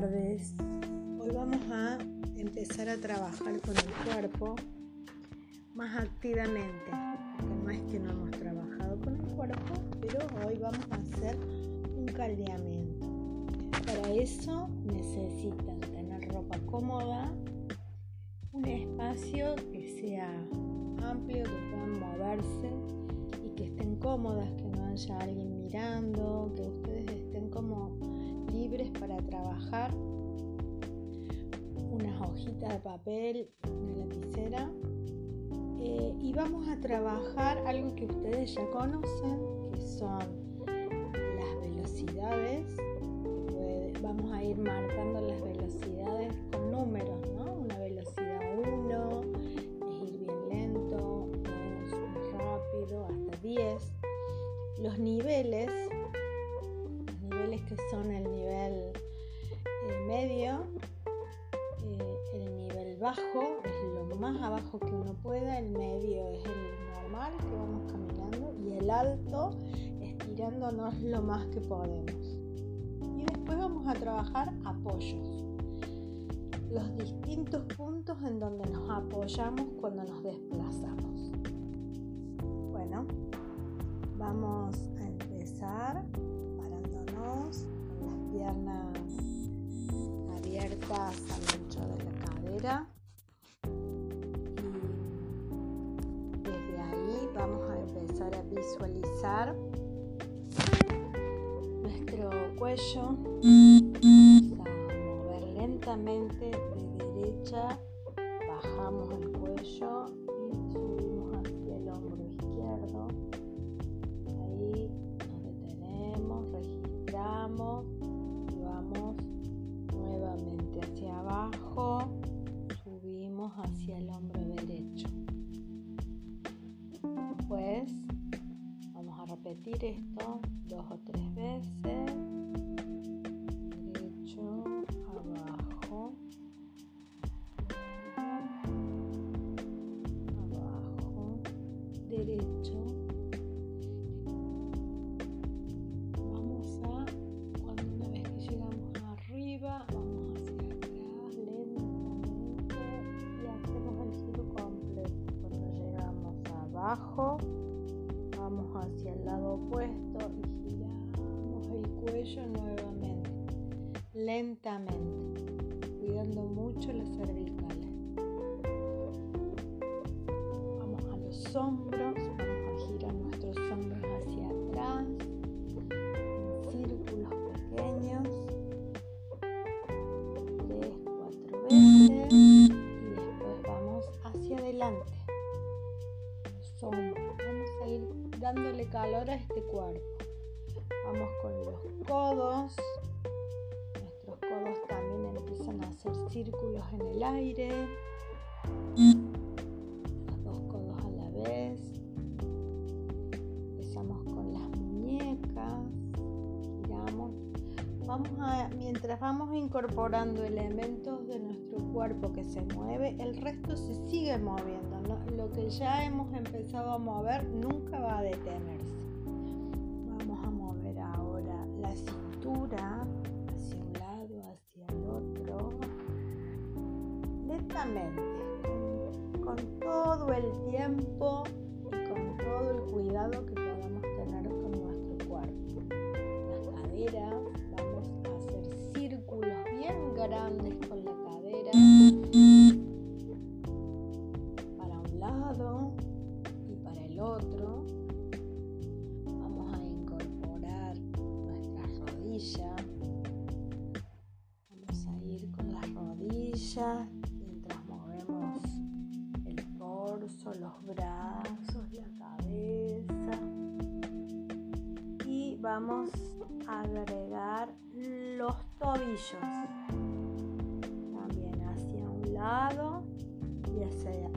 tardes. Hoy vamos a empezar a trabajar con el cuerpo más activamente. no es que no hemos trabajado con el cuerpo, pero hoy vamos a hacer un caldeamiento. Para eso necesitan tener ropa cómoda, un espacio que sea amplio, que puedan moverse y que estén cómodas, que no haya alguien mirando, que ustedes estén como para trabajar, unas hojitas de papel, una lapicera eh, y vamos a trabajar algo que ustedes ya conocen, que son las velocidades. vamos a ir marcando las velocidades con números, ¿no? Una velocidad 1 es ir bien lento, 2 muy rápido, hasta 10. Los niveles que son el nivel eh, medio, eh, el nivel bajo es lo más abajo que uno pueda, el medio es el normal que vamos caminando y el alto estirándonos lo más que podemos. Y después vamos a trabajar apoyos, los distintos puntos en donde nos apoyamos cuando nos desplazamos. Bueno, vamos a empezar piernas abiertas al ancho de la cadera. Y desde ahí vamos a empezar a visualizar nuestro cuello. Vamos a mover lentamente de derecha, bajamos el cuello y subimos hacia el hombro izquierdo. Ahí nos detenemos, registramos hacia el hombro derecho. Después vamos a repetir esto dos o tres veces. Derecho, abajo. Abajo, derecho, vamos hacia el lado opuesto y giramos el cuello nuevamente, lentamente, cuidando mucho las cervicales. Vamos a los hombros, vamos a girar nuestros hombros hacia atrás, en círculos pequeños, tres, cuatro veces dándole calor a este cuerpo. Vamos con los codos. Nuestros codos también empiezan a hacer círculos en el aire. Mientras vamos incorporando elementos de nuestro cuerpo que se mueve, el resto se sigue moviendo lo que ya hemos empezado a mover nunca va a detenerse. Vamos a mover ahora la cintura hacia un lado, hacia el otro, lentamente, con, todo el tiempo y con todo el cuidado que otro. Vamos a incorporar nuestras rodillas. Vamos a ir con las rodillas mientras movemos el torso, los brazos, la cabeza. Y vamos a agregar los tobillos. También hacia un lado y hacia